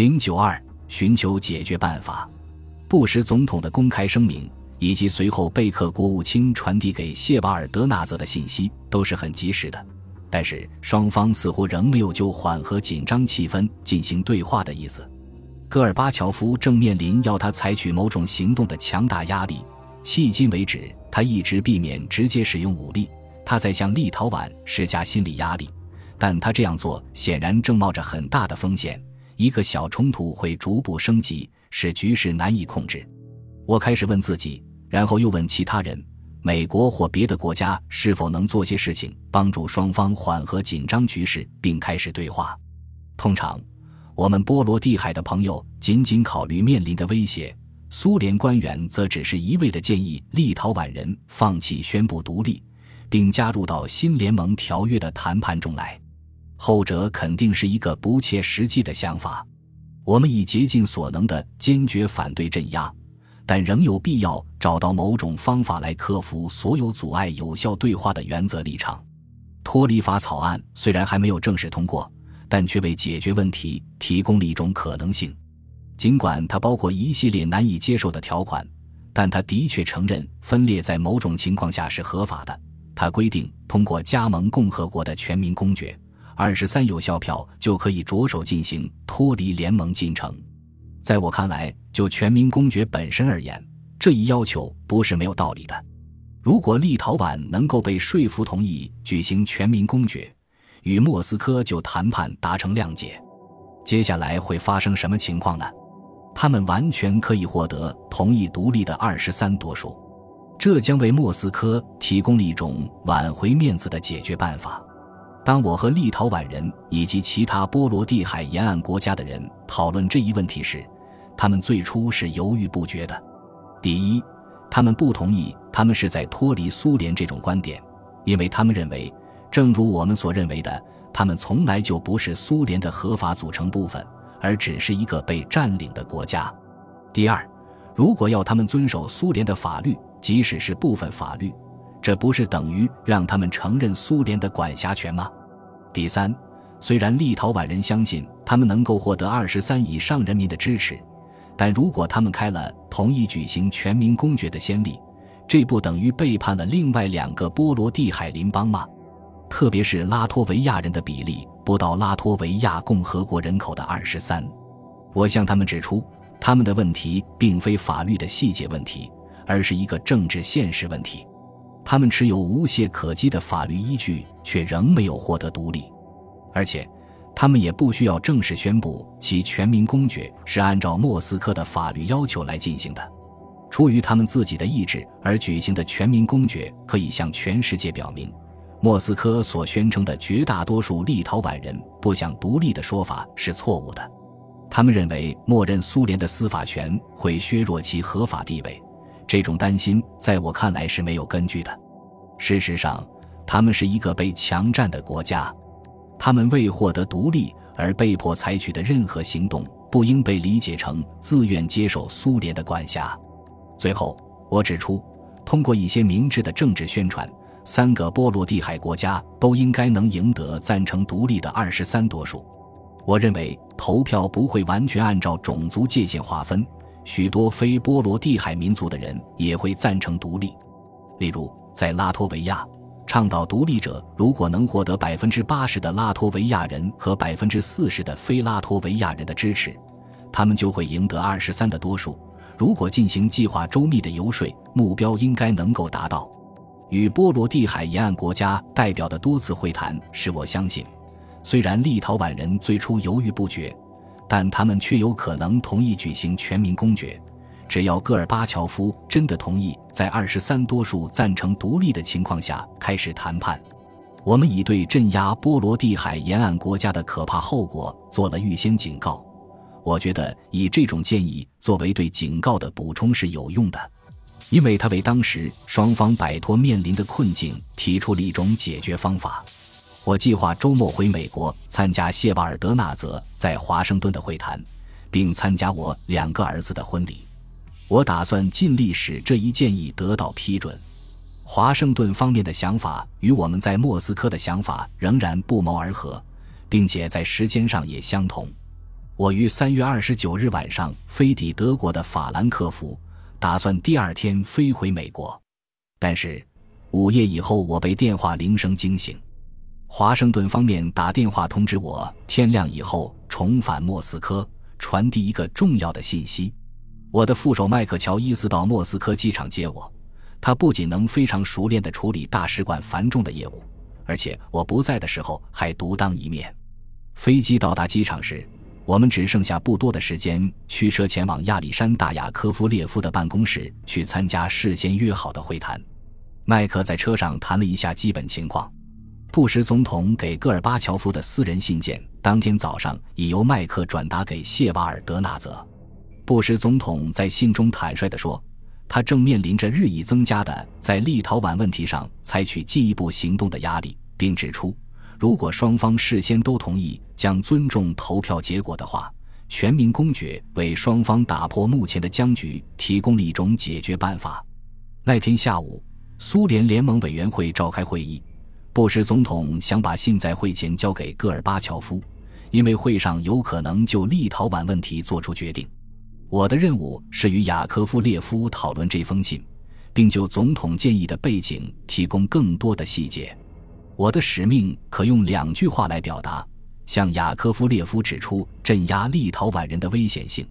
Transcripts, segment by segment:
零九二，寻求解决办法。布什总统的公开声明以及随后贝克国务卿传递给谢瓦尔德纳泽的信息都是很及时的，但是双方似乎仍没有就缓和紧张气氛进行对话的意思。戈尔巴乔夫正面临要他采取某种行动的强大压力。迄今为止，他一直避免直接使用武力。他在向立陶宛施加心理压力，但他这样做显然正冒着很大的风险。一个小冲突会逐步升级，使局势难以控制。我开始问自己，然后又问其他人：美国或别的国家是否能做些事情，帮助双方缓和紧张局势，并开始对话？通常，我们波罗的海的朋友仅仅考虑面临的威胁。苏联官员则只是一味的建议立陶宛人放弃宣布独立，并加入到新联盟条约的谈判中来。后者肯定是一个不切实际的想法。我们已竭尽所能地坚决反对镇压，但仍有必要找到某种方法来克服所有阻碍有效对话的原则立场。脱离法草案虽然还没有正式通过，但却为解决问题提供了一种可能性。尽管它包括一系列难以接受的条款，但它的确承认分裂在某种情况下是合法的。它规定，通过加盟共和国的全民公决，二十三有效票就可以着手进行脱离联盟进程。在我看来，就全民公决本身而言，这一要求不是没有道理的。如果立陶宛能够被说服同意举行全民公决，与莫斯科就谈判达成谅解，接下来会发生什么情况呢？他们完全可以获得同意独立的二十三多数，这将为莫斯科提供了一种挽回面子的解决办法。当我和立陶宛人以及其他波罗的海沿岸国家的人讨论这一问题时，他们最初是犹豫不决的。第一，他们不同意他们是在脱离苏联这种观点，因为他们认为，正如我们所认为的，他们从来就不是苏联的合法组成部分。而只是一个被占领的国家。第二，如果要他们遵守苏联的法律，即使是部分法律，这不是等于让他们承认苏联的管辖权吗？第三，虽然立陶宛人相信他们能够获得二十三以上人民的支持，但如果他们开了同意举行全民公决的先例，这不等于背叛了另外两个波罗的海邻邦吗？特别是拉脱维亚人的比例。不到拉脱维亚共和国人口的二十三，我向他们指出，他们的问题并非法律的细节问题，而是一个政治现实问题。他们持有无懈可击的法律依据，却仍没有获得独立，而且他们也不需要正式宣布其全民公决是按照莫斯科的法律要求来进行的。出于他们自己的意志而举行的全民公决，可以向全世界表明。莫斯科所宣称的绝大多数立陶宛人不想独立的说法是错误的，他们认为默认苏联的司法权会削弱其合法地位，这种担心在我看来是没有根据的。事实上，他们是一个被强占的国家，他们为获得独立而被迫采取的任何行动不应被理解成自愿接受苏联的管辖。最后，我指出，通过一些明智的政治宣传。三个波罗的海国家都应该能赢得赞成独立的二十三多数。我认为投票不会完全按照种族界限划分，许多非波罗的海民族的人也会赞成独立。例如，在拉脱维亚，倡导独立者如果能获得百分之八十的拉脱维亚人和百分之四十的非拉脱维亚人的支持，他们就会赢得二十三的多数。如果进行计划周密的游说，目标应该能够达到。与波罗的海沿岸国家代表的多次会谈使我相信，虽然立陶宛人最初犹豫不决，但他们却有可能同意举行全民公决。只要戈尔巴乔夫真的同意在二十三多数赞成独立的情况下开始谈判，我们已对镇压波罗的海沿岸国家的可怕后果做了预先警告。我觉得以这种建议作为对警告的补充是有用的。因为他为当时双方摆脱面临的困境提出了一种解决方法。我计划周末回美国参加谢瓦尔德纳泽在华盛顿的会谈，并参加我两个儿子的婚礼。我打算尽力使这一建议得到批准。华盛顿方面的想法与我们在莫斯科的想法仍然不谋而合，并且在时间上也相同。我于三月二十九日晚上飞抵德国的法兰克福，打算第二天飞回美国。但是午夜以后，我被电话铃声惊醒。华盛顿方面打电话通知我，天亮以后重返莫斯科，传递一个重要的信息。我的副手麦克乔伊斯到莫斯科机场接我。他不仅能非常熟练地处理大使馆繁重的业务，而且我不在的时候还独当一面。飞机到达机场时，我们只剩下不多的时间驱车前往亚历山大·雅科夫列夫的办公室去参加事先约好的会谈。麦克在车上谈了一下基本情况。布什总统给戈尔巴乔夫的私人信件，当天早上已由麦克转达给谢瓦尔德纳泽。布什总统在信中坦率地说。他正面临着日益增加的在立陶宛问题上采取进一步行动的压力，并指出，如果双方事先都同意将尊重投票结果的话，全民公决为双方打破目前的僵局提供了一种解决办法。那天下午，苏联联盟委员会召开会议，布什总统想把信在会前交给戈尔巴乔夫，因为会上有可能就立陶宛问题做出决定。我的任务是与雅科夫列夫讨论这封信，并就总统建议的背景提供更多的细节。我的使命可用两句话来表达：向雅科夫列夫指出镇压立陶宛人的危险性，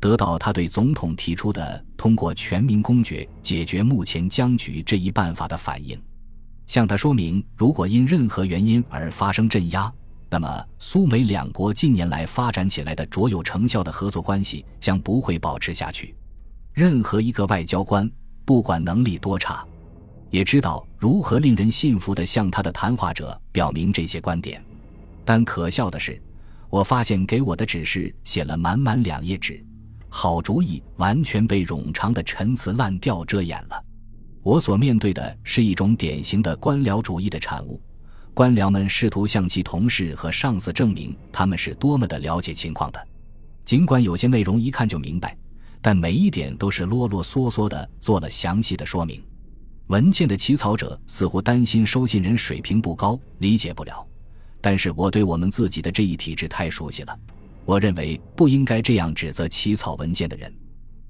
得到他对总统提出的通过全民公决解决目前僵局这一办法的反应；向他说明，如果因任何原因而发生镇压。那么，苏美两国近年来发展起来的卓有成效的合作关系将不会保持下去。任何一个外交官，不管能力多差，也知道如何令人信服地向他的谈话者表明这些观点。但可笑的是，我发现给我的指示写了满满两页纸，好主意完全被冗长的陈词滥调遮掩了。我所面对的是一种典型的官僚主义的产物。官僚们试图向其同事和上司证明他们是多么的了解情况的，尽管有些内容一看就明白，但每一点都是啰啰嗦嗦的做了详细的说明。文件的起草者似乎担心收信人水平不高，理解不了。但是我对我们自己的这一体制太熟悉了，我认为不应该这样指责起草文件的人。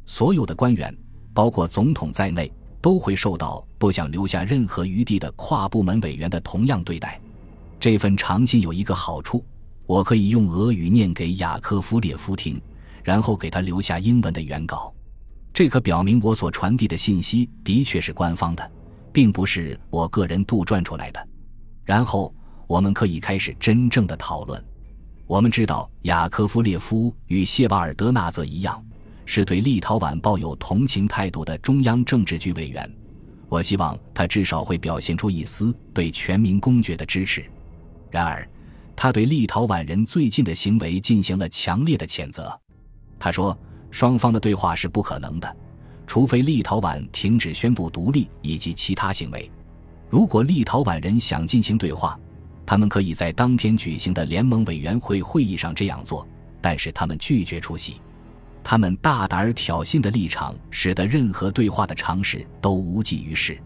所有的官员，包括总统在内。都会受到不想留下任何余地的跨部门委员的同样对待。这份长信有一个好处，我可以用俄语念给雅科夫列夫听，然后给他留下英文的原稿。这可表明我所传递的信息的确是官方的，并不是我个人杜撰出来的。然后我们可以开始真正的讨论。我们知道雅科夫列夫与谢瓦尔德纳泽一样。是对立陶宛抱有同情态度的中央政治局委员，我希望他至少会表现出一丝对全民公决的支持。然而，他对立陶宛人最近的行为进行了强烈的谴责。他说，双方的对话是不可能的，除非立陶宛停止宣布独立以及其他行为。如果立陶宛人想进行对话，他们可以在当天举行的联盟委员会会议上这样做，但是他们拒绝出席。他们大胆而挑衅的立场，使得任何对话的尝试都无济于事。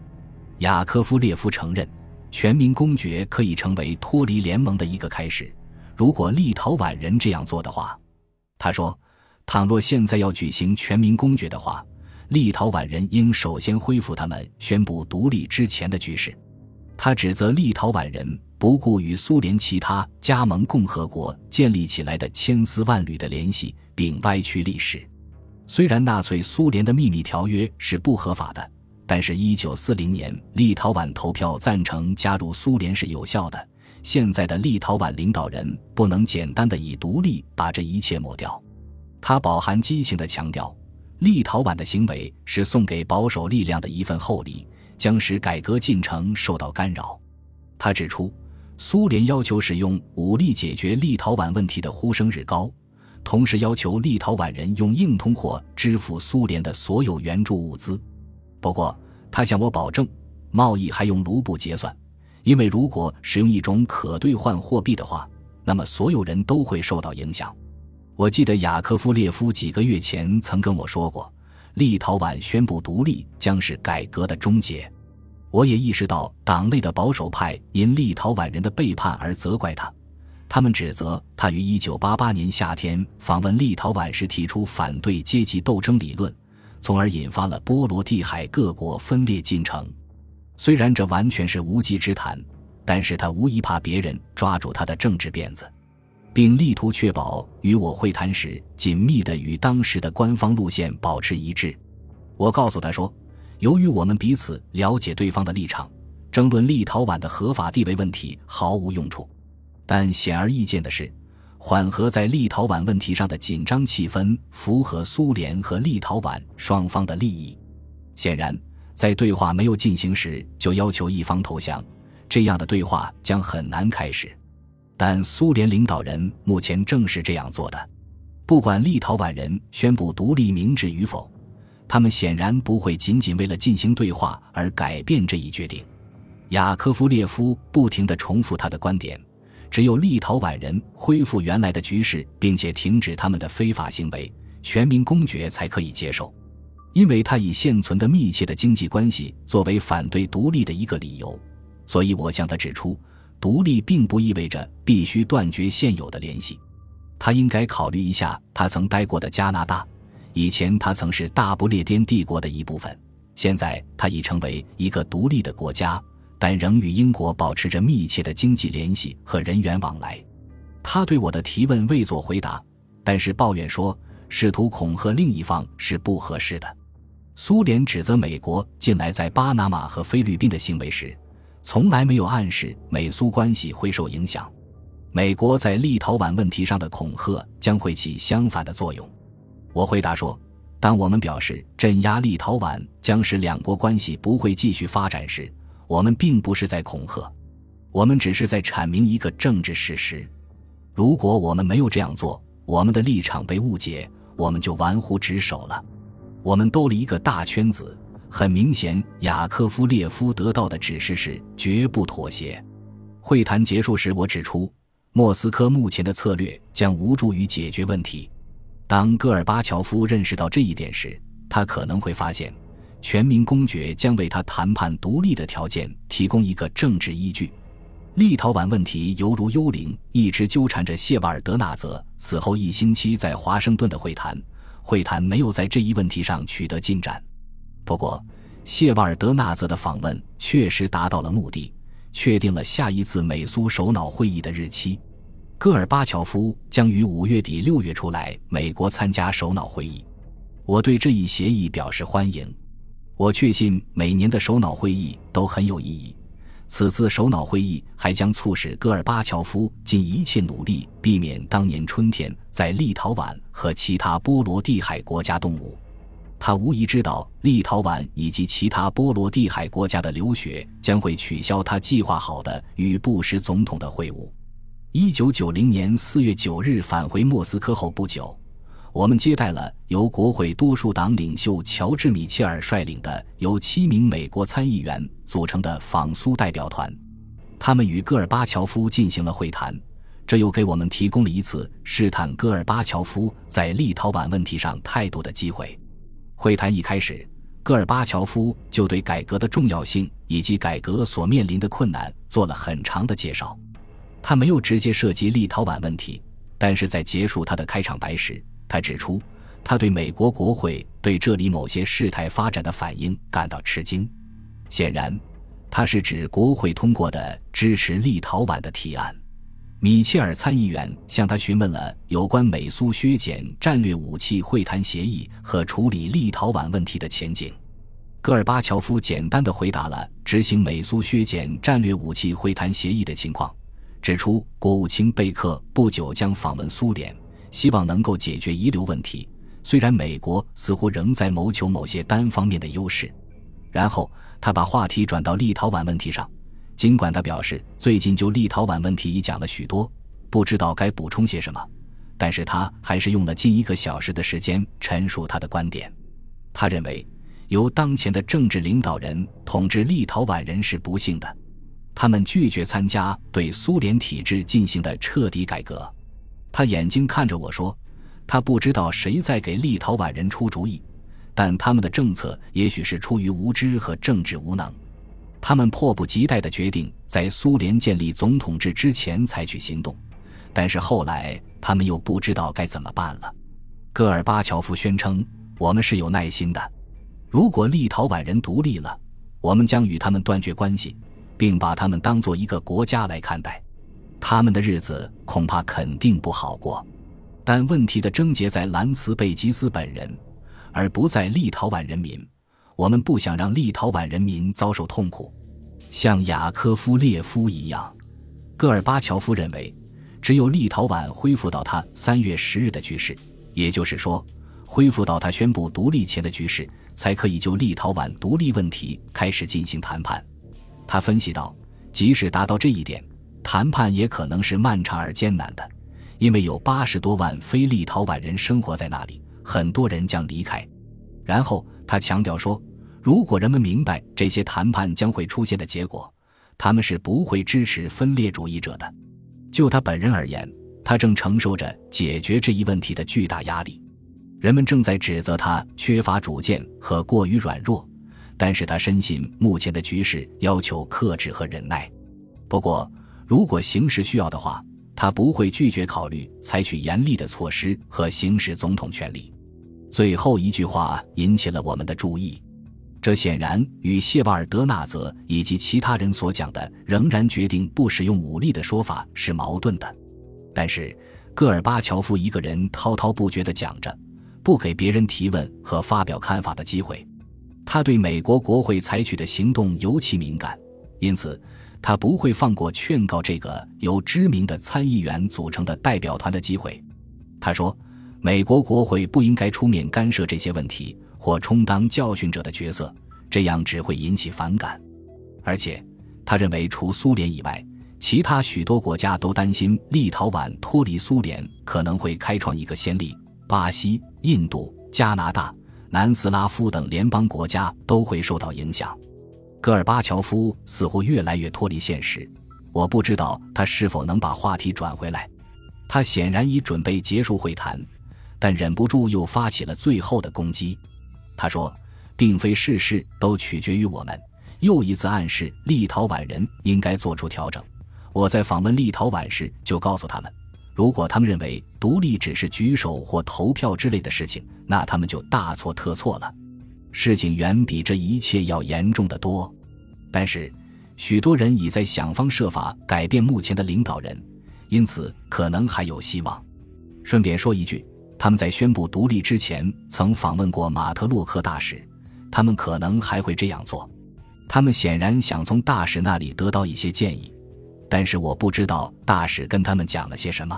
雅科夫列夫承认，全民公决可以成为脱离联盟的一个开始，如果立陶宛人这样做的话。他说：“倘若现在要举行全民公决的话，立陶宛人应首先恢复他们宣布独立之前的局势。”他指责立陶宛人不顾与苏联其他加盟共和国建立起来的千丝万缕的联系。并歪曲历史。虽然纳粹苏联的秘密条约是不合法的，但是1940年立陶宛投票赞成加入苏联是有效的。现在的立陶宛领导人不能简单的以独立把这一切抹掉。他饱含激情地强调，立陶宛的行为是送给保守力量的一份厚礼，将使改革进程受到干扰。他指出，苏联要求使用武力解决立陶宛问题的呼声日高。同时要求立陶宛人用硬通货支付苏联的所有援助物资。不过，他向我保证，贸易还用卢布结算，因为如果使用一种可兑换货币的话，那么所有人都会受到影响。我记得雅科夫列夫几个月前曾跟我说过，立陶宛宣布独立将是改革的终结。我也意识到党内的保守派因立陶宛人的背叛而责怪他。他们指责他于1988年夏天访问立陶宛时提出反对阶级斗争理论，从而引发了波罗的海各国分裂进程。虽然这完全是无稽之谈，但是他无疑怕别人抓住他的政治辫子，并力图确保与我会谈时紧密的与当时的官方路线保持一致。我告诉他说，由于我们彼此了解对方的立场，争论立陶宛的合法地位问题毫无用处。但显而易见的是，缓和在立陶宛问题上的紧张气氛符合苏联和立陶宛双方的利益。显然。在对话没有进行时就要求一方投降，这样的对话将很难开始。但苏联领导人目前正是这样做的。不管立陶宛人宣布独立明智与否，他们显然不会仅仅为了进行对话而改变这一决定。雅科夫列夫不停地重复他的观点：只有立陶宛人恢复原来的局势，并且停止他们的非法行为，全民公决才可以接受。因为他以现存的密切的经济关系作为反对独立的一个理由，所以我向他指出，独立并不意味着必须断绝现有的联系。他应该考虑一下他曾待过的加拿大，以前他曾是大不列颠帝国的一部分，现在他已成为一个独立的国家，但仍与英国保持着密切的经济联系和人员往来。他对我的提问未作回答，但是抱怨说，试图恐吓另一方是不合适的。苏联指责美国近来在巴拿马和菲律宾的行为时，从来没有暗示美苏关系会受影响。美国在立陶宛问题上的恐吓将会起相反的作用。我回答说，当我们表示镇压立陶宛将使两国关系不会继续发展时，我们并不是在恐吓，我们只是在阐明一个政治事实。如果我们没有这样做，我们的立场被误解，我们就玩忽职守了。我们兜了一个大圈子，很明显，雅科夫列夫得到的指示是绝不妥协。会谈结束时，我指出，莫斯科目前的策略将无助于解决问题。当戈尔巴乔夫认识到这一点时，他可能会发现，全民公决将为他谈判独立的条件提供一个政治依据。立陶宛问题犹如幽灵，一直纠缠着谢瓦尔德纳泽。此后一星期在华盛顿的会谈。会谈没有在这一问题上取得进展，不过谢瓦尔德纳泽的访问确实达到了目的，确定了下一次美苏首脑会议的日期。戈尔巴乔夫将于五月底六月初来美国参加首脑会议，我对这一协议表示欢迎。我确信每年的首脑会议都很有意义。此次首脑会议还将促使戈尔巴乔夫尽一切努力，避免当年春天在立陶宛和其他波罗的海国家动武。他无疑知道，立陶宛以及其他波罗的海国家的留学将会取消他计划好的与布什总统的会晤。一九九零年四月九日返回莫斯科后不久。我们接待了由国会多数党领袖乔治·米切尔率领的由七名美国参议员组成的访苏代表团，他们与戈尔巴乔夫进行了会谈，这又给我们提供了一次试探戈尔巴乔夫在立陶宛问题上态度的机会。会谈一开始，戈尔巴乔夫就对改革的重要性以及改革所面临的困难做了很长的介绍。他没有直接涉及立陶宛问题，但是在结束他的开场白时。他指出，他对美国国会对这里某些事态发展的反应感到吃惊。显然，他是指国会通过的支持立陶宛的提案。米切尔参议员向他询问了有关美苏削减战略武器会谈协议和处理立陶宛问题的前景。戈尔巴乔夫简单的回答了执行美苏削减战略武器会谈协议的情况，指出国务卿贝克不久将访问苏联。希望能够解决遗留问题，虽然美国似乎仍在谋求某些单方面的优势。然后他把话题转到立陶宛问题上，尽管他表示最近就立陶宛问题已讲了许多，不知道该补充些什么，但是他还是用了近一个小时的时间陈述他的观点。他认为，由当前的政治领导人统治立陶宛人是不幸的，他们拒绝参加对苏联体制进行的彻底改革。他眼睛看着我说：“他不知道谁在给立陶宛人出主意，但他们的政策也许是出于无知和政治无能。他们迫不及待地决定在苏联建立总统制之前采取行动，但是后来他们又不知道该怎么办了。戈尔巴乔夫宣称：“我们是有耐心的，如果立陶宛人独立了，我们将与他们断绝关系，并把他们当做一个国家来看待。他们的日子恐怕肯定不好过。但问题的症结在兰茨贝吉斯本人，而不在立陶宛人民。我们不想让立陶宛人民遭受痛苦。”像雅科夫列夫一样，戈尔巴乔夫认为，只有立陶宛恢复到他三月十日的局势，也就是说，恢复到他宣布独立前的局势，才可以就立陶宛独立问题开始进行谈判。他分析道，即使达到这一点，谈判也可能是漫长而艰难的，因为有八十多万非立陶宛人生活在那里，很多人将离开。然后他强调说。如果人们明白这些谈判将会出现的结果，他们是不会支持分裂主义者的。就他本人而言，他正承受着解决这一问题的巨大压力。人们正在指责他缺乏主见和过于软弱，但是他深信目前的局势要求克制和忍耐。不过，如果形势需要的话，他不会拒绝考虑采取严厉的措施和行使总统权力。最后一句话引起了我们的注意。这显然与谢瓦尔德纳泽以及其他人所讲的仍然决定不使用武力的说法是矛盾的。但是戈尔巴乔夫一个人滔滔不绝地讲着，不给别人提问和发表看法的机会。他对美国国会采取的行动尤其敏感，因此他不会放过劝告这个由知名的参议员组成的代表团的机会。他说：“美国国会不应该出面干涉这些问题。”或充当教训者的角色，这样只会引起反感。而且，他认为除苏联以外，其他许多国家都担心立陶宛脱离苏联可能会开创一个先例。巴西、印度、加拿大、南斯拉夫等联邦国家都会受到影响。戈尔巴乔夫似乎越来越脱离现实。我不知道他是否能把话题转回来。他显然已准备结束会谈，但忍不住又发起了最后的攻击。他说：“并非事事都取决于我们。”又一次暗示立陶宛人应该做出调整。我在访问立陶宛时就告诉他们，如果他们认为独立只是举手或投票之类的事情，那他们就大错特错了。事情远比这一切要严重的多。但是，许多人已在想方设法改变目前的领导人，因此可能还有希望。顺便说一句。他们在宣布独立之前曾访问过马特洛克大使，他们可能还会这样做。他们显然想从大使那里得到一些建议，但是我不知道大使跟他们讲了些什么。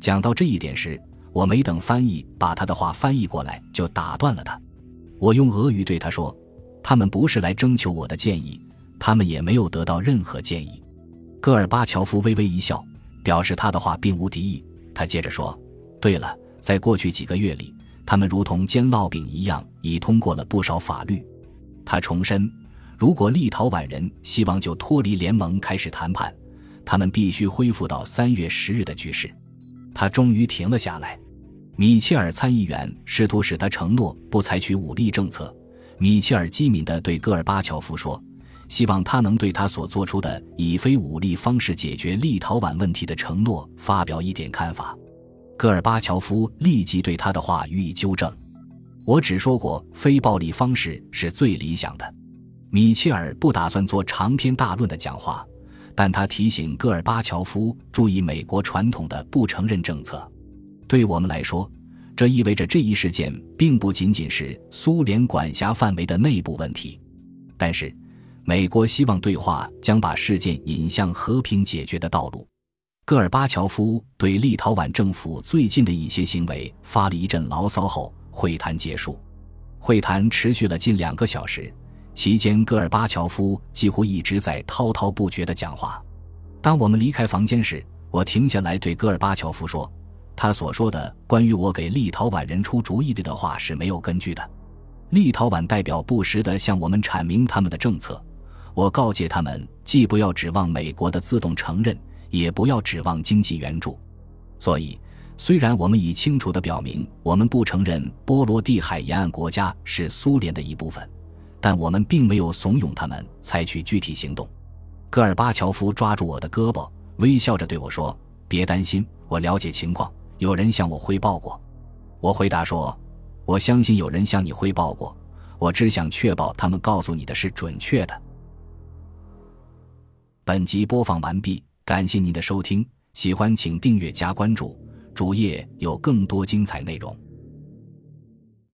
讲到这一点时，我没等翻译把他的话翻译过来，就打断了他。我用俄语对他说：“他们不是来征求我的建议，他们也没有得到任何建议。”戈尔巴乔夫微微一笑，表示他的话并无敌意。他接着说：“对了。”在过去几个月里，他们如同煎烙饼一样，已通过了不少法律。他重申，如果立陶宛人希望就脱离联盟开始谈判，他们必须恢复到三月十日的局势。他终于停了下来。米切尔参议员试图使他承诺不采取武力政策。米切尔机敏地对戈尔巴乔夫说：“希望他能对他所做出的以非武力方式解决立陶宛问题的承诺发表一点看法。”戈尔巴乔夫立即对他的话予以纠正：“我只说过非暴力方式是最理想的。”米切尔不打算做长篇大论的讲话，但他提醒戈尔巴乔夫注意美国传统的不承认政策。对我们来说，这意味着这一事件并不仅仅是苏联管辖范围的内部问题。但是，美国希望对话将把事件引向和平解决的道路。戈尔巴乔夫对立陶宛政府最近的一些行为发了一阵牢骚后，会谈结束。会谈持续了近两个小时，期间戈尔巴乔夫几乎一直在滔滔不绝地讲话。当我们离开房间时，我停下来对戈尔巴乔夫说：“他所说的关于我给立陶宛人出主意的话是没有根据的。立陶宛代表不时地向我们阐明他们的政策，我告诫他们，既不要指望美国的自动承认。”也不要指望经济援助，所以，虽然我们已清楚地表明我们不承认波罗的海沿岸国家是苏联的一部分，但我们并没有怂恿他们采取具体行动。戈尔巴乔夫抓住我的胳膊，微笑着对我说：“别担心，我了解情况，有人向我汇报过。我回答说：“我相信有人向你汇报过，我只想确保他们告诉你的是准确的。”本集播放完毕，感谢您的收听，喜欢请订阅加关注，主页有更多精彩内容。